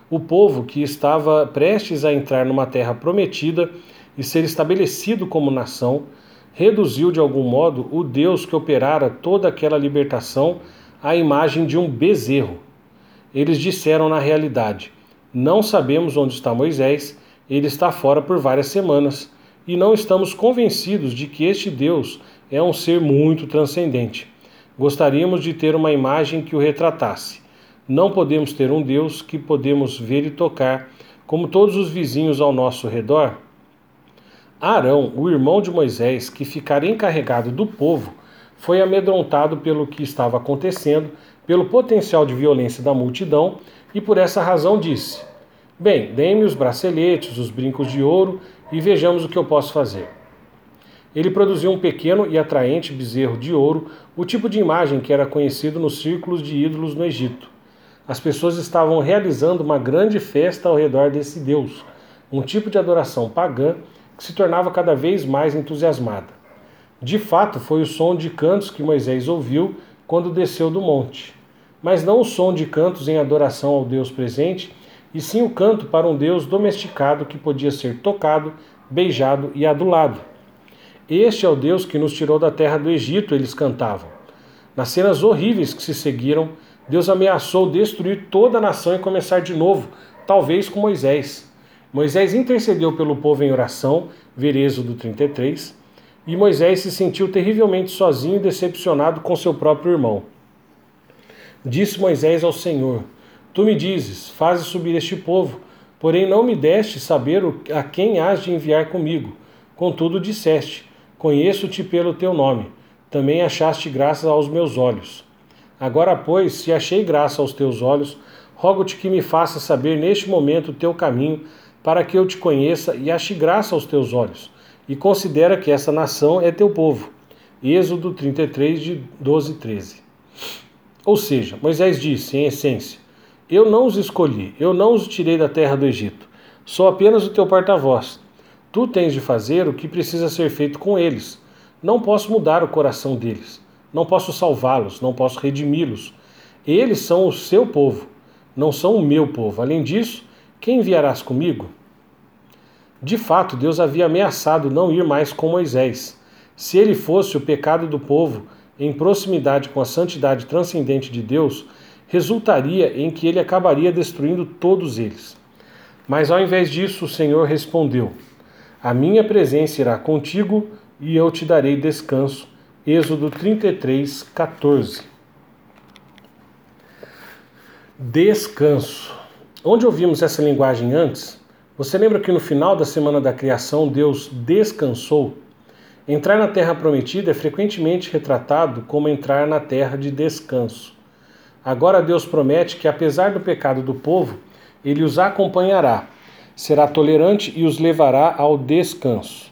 o povo que estava prestes a entrar numa terra prometida e ser estabelecido como nação, reduziu de algum modo o Deus que operara toda aquela libertação à imagem de um bezerro. Eles disseram na realidade: Não sabemos onde está Moisés, ele está fora por várias semanas, e não estamos convencidos de que este Deus é um ser muito transcendente. Gostaríamos de ter uma imagem que o retratasse. Não podemos ter um Deus que podemos ver e tocar, como todos os vizinhos ao nosso redor? Arão, o irmão de Moisés, que ficara encarregado do povo, foi amedrontado pelo que estava acontecendo, pelo potencial de violência da multidão, e por essa razão disse: Bem, dê-me os braceletes, os brincos de ouro e vejamos o que eu posso fazer. Ele produziu um pequeno e atraente bezerro de ouro, o tipo de imagem que era conhecido nos círculos de ídolos no Egito. As pessoas estavam realizando uma grande festa ao redor desse deus, um tipo de adoração pagã que se tornava cada vez mais entusiasmada. De fato, foi o som de cantos que Moisés ouviu quando desceu do monte, mas não o som de cantos em adoração ao Deus presente, e sim o canto para um Deus domesticado que podia ser tocado, beijado e adulado. Este é o Deus que nos tirou da terra do Egito, eles cantavam. Nas cenas horríveis que se seguiram, Deus ameaçou destruir toda a nação e começar de novo, talvez com Moisés. Moisés intercedeu pelo povo em oração, ver Êxodo 33, e Moisés se sentiu terrivelmente sozinho e decepcionado com seu próprio irmão. Disse Moisés ao Senhor: Tu me dizes, faze subir este povo, porém não me deste saber a quem has de enviar comigo. Contudo, disseste: Conheço-te pelo teu nome, também achaste graça aos meus olhos. Agora, pois, se achei graça aos teus olhos, rogo-te que me faça saber neste momento o teu caminho, para que eu te conheça e ache graça aos teus olhos. E considera que essa nação é teu povo. Êxodo 33, de 12 e 13. Ou seja, Moisés disse, em essência: Eu não os escolhi, eu não os tirei da terra do Egito. Sou apenas o teu porta-voz. Tu tens de fazer o que precisa ser feito com eles. Não posso mudar o coração deles. Não posso salvá-los, não posso redimi-los. Eles são o seu povo, não são o meu povo. Além disso, quem enviarás comigo? De fato, Deus havia ameaçado não ir mais com Moisés. Se ele fosse o pecado do povo em proximidade com a santidade transcendente de Deus, resultaria em que ele acabaria destruindo todos eles. Mas ao invés disso, o Senhor respondeu: a minha presença irá contigo e eu te darei descanso. Êxodo 33, 14. Descanso. Onde ouvimos essa linguagem antes? Você lembra que no final da semana da criação Deus descansou? Entrar na terra prometida é frequentemente retratado como entrar na terra de descanso. Agora Deus promete que, apesar do pecado do povo, ele os acompanhará será tolerante e os levará ao descanso.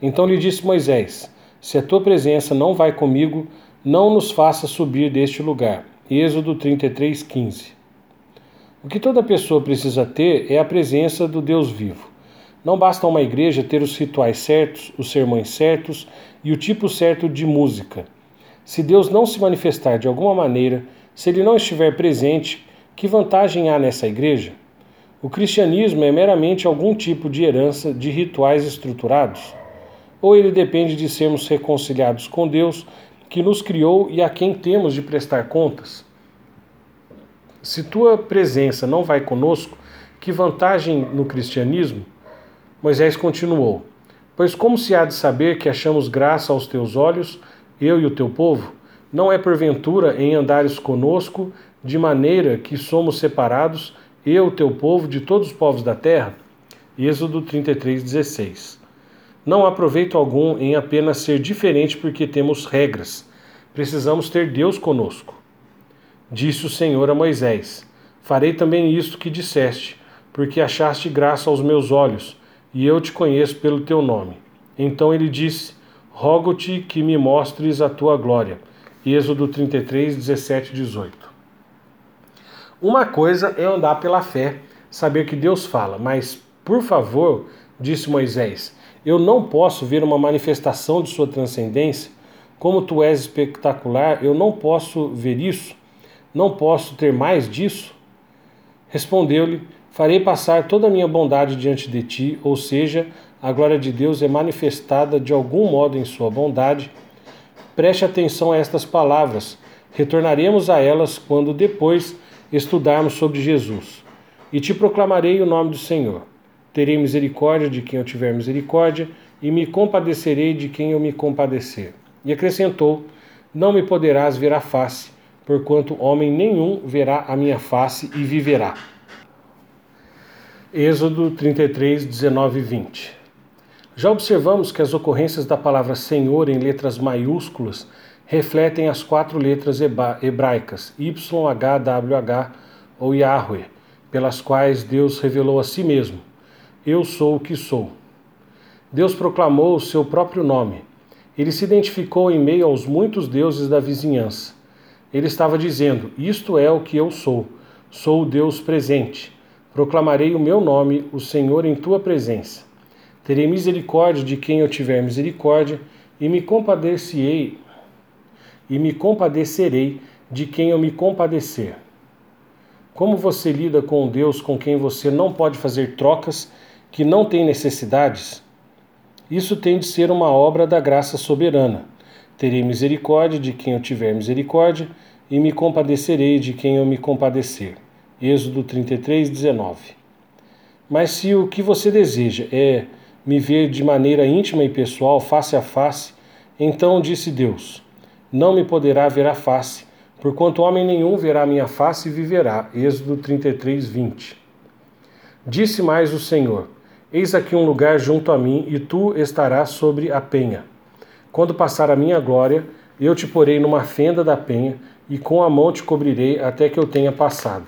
Então lhe disse Moisés: Se a tua presença não vai comigo, não nos faça subir deste lugar. Êxodo 33, 15. O que toda pessoa precisa ter é a presença do Deus vivo. Não basta uma igreja ter os rituais certos, os sermões certos e o tipo certo de música. Se Deus não se manifestar de alguma maneira, se ele não estiver presente, que vantagem há nessa igreja? O cristianismo é meramente algum tipo de herança de rituais estruturados? Ou ele depende de sermos reconciliados com Deus, que nos criou e a quem temos de prestar contas? Se tua presença não vai conosco, que vantagem no cristianismo? Moisés continuou: Pois como se há de saber que achamos graça aos teus olhos, eu e o teu povo? Não é porventura em andares conosco, de maneira que somos separados eu, teu povo, de todos os povos da terra? Êxodo 33, 16. Não há proveito algum em apenas ser diferente porque temos regras. Precisamos ter Deus conosco. Disse o Senhor a Moisés: Farei também isto que disseste, porque achaste graça aos meus olhos, e eu te conheço pelo teu nome. Então ele disse: Rogo-te que me mostres a tua glória. Êxodo 33, 17 e 18. Uma coisa é andar pela fé, saber que Deus fala, mas, por favor, disse Moisés, eu não posso ver uma manifestação de sua transcendência. Como tu és espetacular, eu não posso ver isso. Não posso ter mais disso? Respondeu-lhe: Farei passar toda a minha bondade diante de ti, ou seja, a glória de Deus é manifestada de algum modo em sua bondade. Preste atenção a estas palavras. Retornaremos a elas quando depois estudarmos sobre Jesus. E te proclamarei o nome do Senhor. Terei misericórdia de quem eu tiver misericórdia, e me compadecerei de quem eu me compadecer. E acrescentou: Não me poderás ver a face, porquanto homem nenhum verá a minha face e viverá. Êxodo 33, 19 e 20. Já observamos que as ocorrências da palavra Senhor em letras maiúsculas refletem as quatro letras hebraicas YHWH ou Yahweh, pelas quais Deus revelou a si mesmo eu sou o que sou. Deus proclamou o seu próprio nome. Ele se identificou em meio aos muitos deuses da vizinhança. Ele estava dizendo: Isto é o que eu sou. Sou o Deus presente. Proclamarei o meu nome, o Senhor, em tua presença. Terei misericórdia de quem eu tiver misericórdia, e me compadecerei, e me compadecerei de quem eu me compadecer. Como você lida com um Deus com quem você não pode fazer trocas que não tem necessidades, isso tem de ser uma obra da graça soberana. Terei misericórdia de quem eu tiver misericórdia, e me compadecerei de quem eu me compadecer. Êxodo 33, 19. Mas se o que você deseja é me ver de maneira íntima e pessoal, face a face, então disse Deus: Não me poderá ver a face, porquanto homem nenhum verá minha face e viverá. Êxodo 33, 20. Disse mais o Senhor: Eis aqui um lugar junto a mim, e tu estarás sobre a penha. Quando passar a minha glória, eu te porei numa fenda da penha, e com a mão te cobrirei até que eu tenha passado.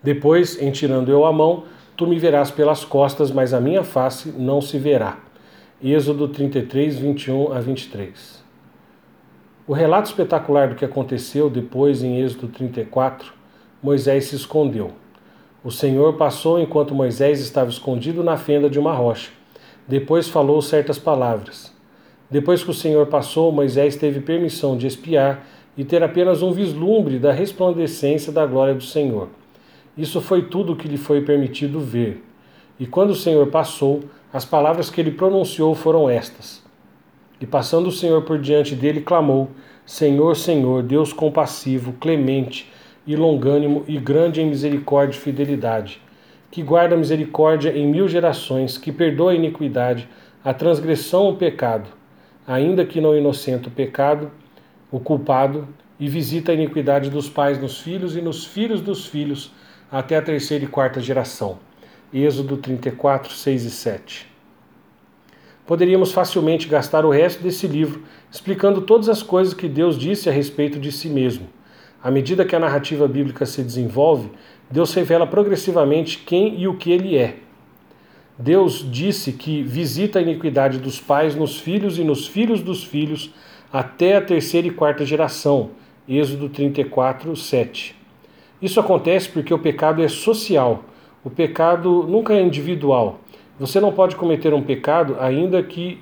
Depois, em tirando eu a mão, tu me verás pelas costas, mas a minha face não se verá. Êxodo 33, 21 a 23. O relato espetacular do que aconteceu depois em Êxodo 34, Moisés se escondeu. O Senhor passou enquanto Moisés estava escondido na fenda de uma rocha. Depois falou certas palavras. Depois que o Senhor passou, Moisés teve permissão de espiar e ter apenas um vislumbre da resplandecência da glória do Senhor. Isso foi tudo o que lhe foi permitido ver. E quando o Senhor passou, as palavras que ele pronunciou foram estas. E passando o Senhor por diante dele, clamou: Senhor, Senhor, Deus compassivo, clemente, e longânimo e grande em misericórdia e fidelidade, que guarda misericórdia em mil gerações, que perdoa a iniquidade, a transgressão, o pecado, ainda que não inocente o pecado, o culpado, e visita a iniquidade dos pais nos filhos e nos filhos dos filhos, até a terceira e quarta geração. Êxodo 34, 6 e 7. Poderíamos facilmente gastar o resto desse livro explicando todas as coisas que Deus disse a respeito de si mesmo à medida que a narrativa bíblica se desenvolve, Deus revela progressivamente quem e o que ele é. Deus disse que visita a iniquidade dos pais nos filhos e nos filhos dos filhos até a terceira e quarta geração. Êxodo 34, 7. Isso acontece porque o pecado é social. O pecado nunca é individual. Você não pode cometer um pecado, ainda que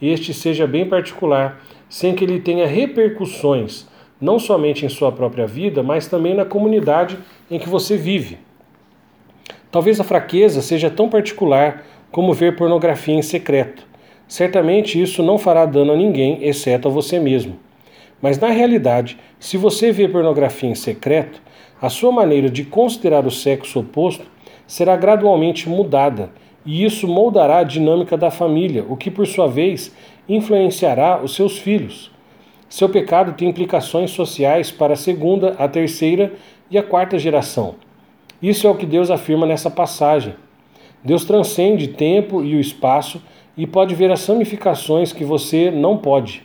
este seja bem particular, sem que ele tenha repercussões não somente em sua própria vida, mas também na comunidade em que você vive. Talvez a fraqueza seja tão particular como ver pornografia em secreto. Certamente isso não fará dano a ninguém, exceto a você mesmo. Mas na realidade, se você vê pornografia em secreto, a sua maneira de considerar o sexo oposto será gradualmente mudada, e isso moldará a dinâmica da família, o que por sua vez influenciará os seus filhos. Seu pecado tem implicações sociais para a segunda, a terceira e a quarta geração. Isso é o que Deus afirma nessa passagem. Deus transcende tempo e o espaço e pode ver as ramificações que você não pode.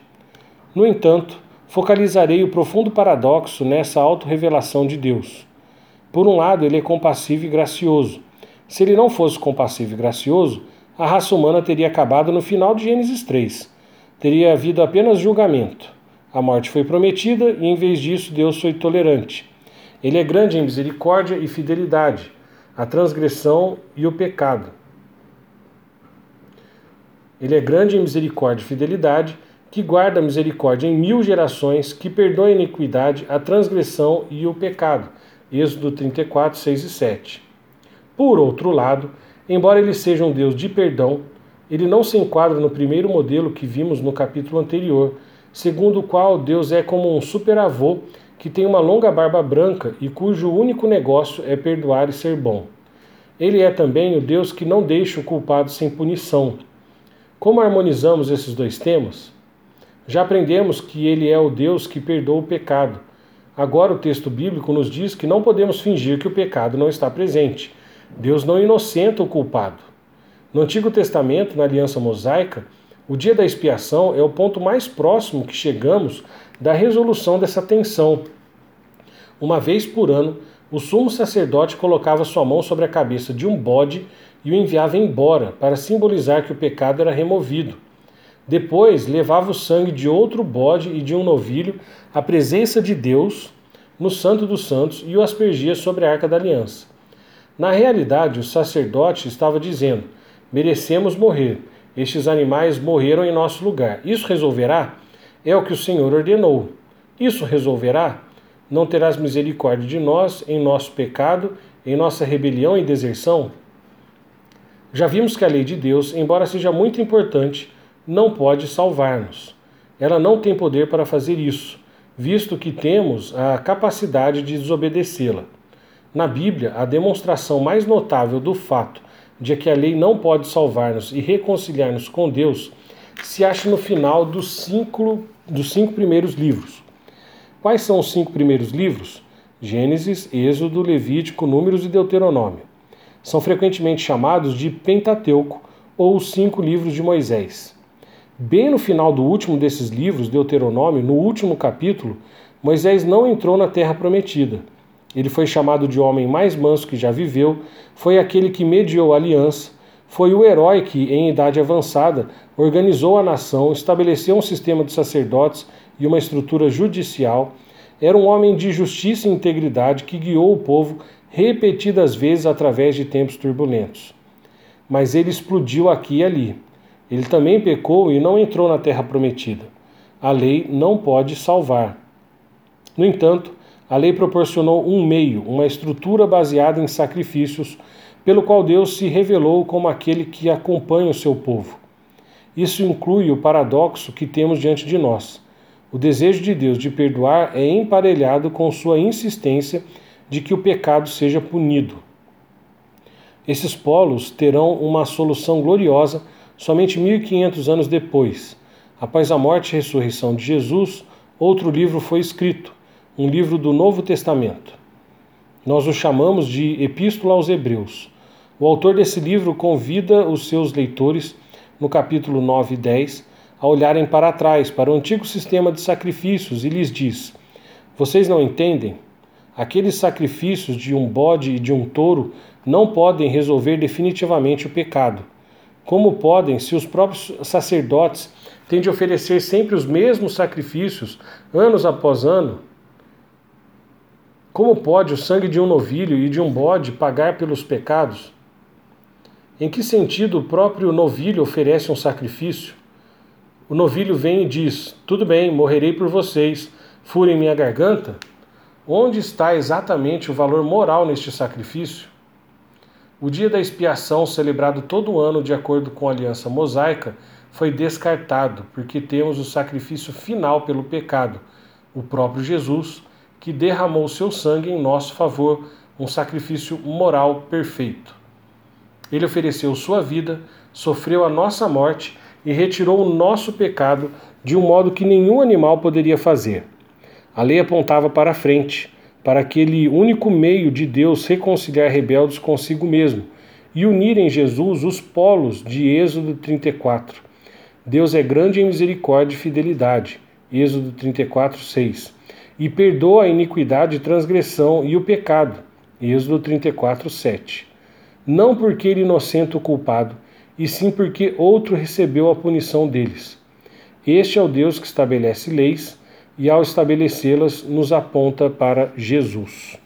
No entanto, focalizarei o profundo paradoxo nessa autorrevelação de Deus. Por um lado, ele é compassivo e gracioso. Se ele não fosse compassivo e gracioso, a raça humana teria acabado no final de Gênesis 3. Teria havido apenas julgamento. A morte foi prometida e, em vez disso, Deus foi tolerante. Ele é grande em misericórdia e fidelidade, a transgressão e o pecado. Ele é grande em misericórdia e fidelidade, que guarda a misericórdia em mil gerações, que perdoa a iniquidade, a transgressão e o pecado. Êxodo 34, 6 e 7. Por outro lado, Embora ele seja um Deus de perdão, ele não se enquadra no primeiro modelo que vimos no capítulo anterior, segundo o qual Deus é como um superavô que tem uma longa barba branca e cujo único negócio é perdoar e ser bom. Ele é também o Deus que não deixa o culpado sem punição. Como harmonizamos esses dois temas? Já aprendemos que ele é o Deus que perdoa o pecado. Agora o texto bíblico nos diz que não podemos fingir que o pecado não está presente. Deus não inocenta o culpado. No Antigo Testamento, na Aliança Mosaica, o dia da expiação é o ponto mais próximo que chegamos da resolução dessa tensão. Uma vez por ano, o sumo sacerdote colocava sua mão sobre a cabeça de um bode e o enviava embora, para simbolizar que o pecado era removido. Depois, levava o sangue de outro bode e de um novilho à presença de Deus no Santo dos Santos e o aspergia sobre a arca da aliança. Na realidade, o sacerdote estava dizendo: merecemos morrer. Estes animais morreram em nosso lugar. Isso resolverá? É o que o Senhor ordenou. Isso resolverá? Não terás misericórdia de nós em nosso pecado, em nossa rebelião e deserção? Já vimos que a lei de Deus, embora seja muito importante, não pode salvar-nos. Ela não tem poder para fazer isso, visto que temos a capacidade de desobedecê-la. Na Bíblia, a demonstração mais notável do fato de que a lei não pode salvar-nos e reconciliar-nos com Deus se acha no final dos cinco, dos cinco primeiros livros. Quais são os cinco primeiros livros? Gênesis, Êxodo, Levítico, Números e Deuteronômio. São frequentemente chamados de Pentateuco ou os cinco livros de Moisés. Bem no final do último desses livros, Deuteronômio, no último capítulo, Moisés não entrou na terra prometida ele foi chamado de homem mais manso que já viveu, foi aquele que mediou a aliança, foi o herói que, em idade avançada, organizou a nação, estabeleceu um sistema de sacerdotes e uma estrutura judicial. Era um homem de justiça e integridade que guiou o povo repetidas vezes através de tempos turbulentos. Mas ele explodiu aqui e ali. Ele também pecou e não entrou na terra prometida. A lei não pode salvar. No entanto, a lei proporcionou um meio, uma estrutura baseada em sacrifícios, pelo qual Deus se revelou como aquele que acompanha o seu povo. Isso inclui o paradoxo que temos diante de nós. O desejo de Deus de perdoar é emparelhado com sua insistência de que o pecado seja punido. Esses polos terão uma solução gloriosa somente 1500 anos depois. Após a morte e ressurreição de Jesus, outro livro foi escrito, um livro do Novo Testamento. Nós o chamamos de Epístola aos Hebreus. O autor desse livro convida os seus leitores, no capítulo 9 e 10, a olharem para trás, para o antigo sistema de sacrifícios, e lhes diz: Vocês não entendem? Aqueles sacrifícios de um bode e de um touro não podem resolver definitivamente o pecado. Como podem, se os próprios sacerdotes têm de oferecer sempre os mesmos sacrifícios, anos após ano? Como pode o sangue de um novilho e de um bode pagar pelos pecados? Em que sentido o próprio novilho oferece um sacrifício? O novilho vem e diz: Tudo bem, morrerei por vocês, furem minha garganta? Onde está exatamente o valor moral neste sacrifício? O dia da expiação, celebrado todo ano de acordo com a aliança mosaica, foi descartado, porque temos o sacrifício final pelo pecado, o próprio Jesus, que derramou seu sangue em nosso favor, um sacrifício moral perfeito. Ele ofereceu sua vida, sofreu a nossa morte e retirou o nosso pecado de um modo que nenhum animal poderia fazer. A lei apontava para a frente, para aquele único meio de Deus reconciliar rebeldes consigo mesmo, e unir em Jesus os polos de Êxodo 34. Deus é grande em misericórdia e fidelidade. Êxodo 34, 6. E perdoa a iniquidade transgressão e o pecado. Êxodo 34, 7. Não porque ele inocente o culpado, e sim porque outro recebeu a punição deles. Este é o Deus que estabelece leis e, ao estabelecê-las, nos aponta para Jesus.